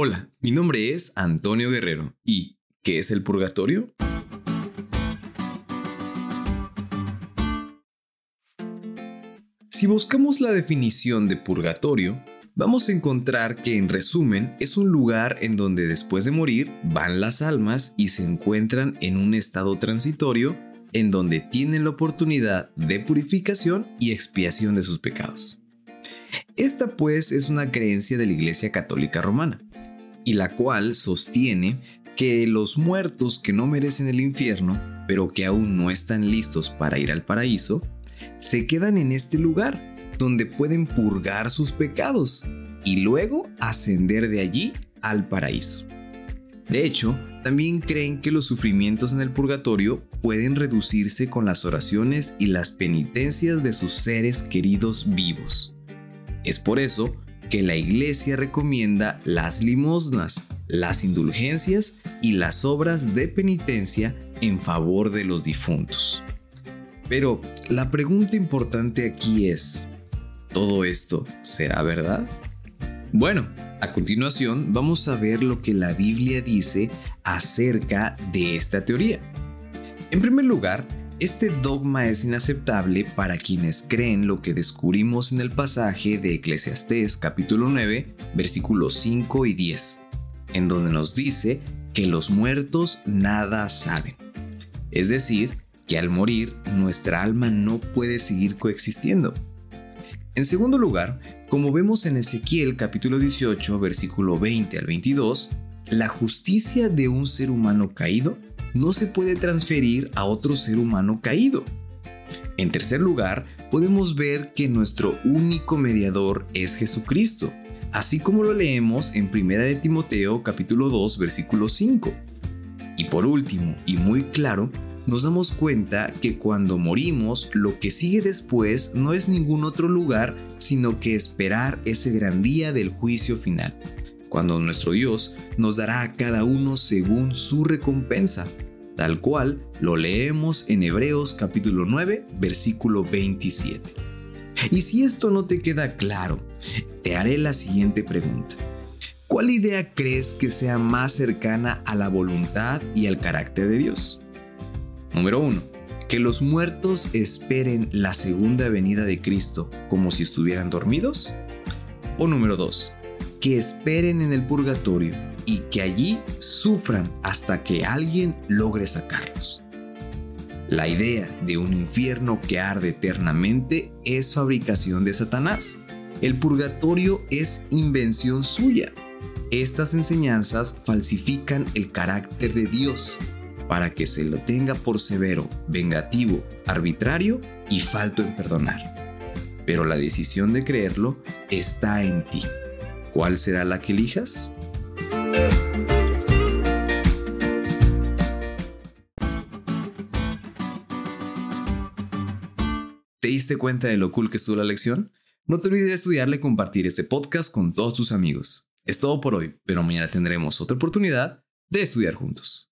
Hola, mi nombre es Antonio Guerrero y ¿qué es el purgatorio? Si buscamos la definición de purgatorio, vamos a encontrar que en resumen es un lugar en donde después de morir van las almas y se encuentran en un estado transitorio en donde tienen la oportunidad de purificación y expiación de sus pecados. Esta pues es una creencia de la Iglesia Católica Romana, y la cual sostiene que los muertos que no merecen el infierno, pero que aún no están listos para ir al paraíso, se quedan en este lugar, donde pueden purgar sus pecados y luego ascender de allí al paraíso. De hecho, también creen que los sufrimientos en el purgatorio pueden reducirse con las oraciones y las penitencias de sus seres queridos vivos. Es por eso que la iglesia recomienda las limosnas, las indulgencias y las obras de penitencia en favor de los difuntos. Pero la pregunta importante aquí es, ¿todo esto será verdad? Bueno, a continuación vamos a ver lo que la Biblia dice acerca de esta teoría. En primer lugar, este dogma es inaceptable para quienes creen lo que descubrimos en el pasaje de Eclesiastés capítulo 9, versículos 5 y 10, en donde nos dice que los muertos nada saben. Es decir, que al morir nuestra alma no puede seguir coexistiendo. En segundo lugar, como vemos en Ezequiel capítulo 18 versículo 20 al 22, la justicia de un ser humano caído no se puede transferir a otro ser humano caído. En tercer lugar, podemos ver que nuestro único mediador es Jesucristo, así como lo leemos en 1 de Timoteo capítulo 2 versículo 5. Y por último, y muy claro, nos damos cuenta que cuando morimos, lo que sigue después no es ningún otro lugar, sino que esperar ese gran día del juicio final, cuando nuestro Dios nos dará a cada uno según su recompensa, tal cual lo leemos en Hebreos capítulo 9, versículo 27. Y si esto no te queda claro, te haré la siguiente pregunta. ¿Cuál idea crees que sea más cercana a la voluntad y al carácter de Dios? Número 1. Que los muertos esperen la segunda venida de Cristo como si estuvieran dormidos. O número 2. Que esperen en el purgatorio y que allí sufran hasta que alguien logre sacarlos. La idea de un infierno que arde eternamente es fabricación de Satanás. El purgatorio es invención suya. Estas enseñanzas falsifican el carácter de Dios para que se lo tenga por severo, vengativo, arbitrario y falto en perdonar. Pero la decisión de creerlo está en ti. ¿Cuál será la que elijas? ¿Te diste cuenta de lo cool que estuvo la lección? No te olvides de estudiarle y compartir este podcast con todos tus amigos. Es todo por hoy, pero mañana tendremos otra oportunidad de estudiar juntos.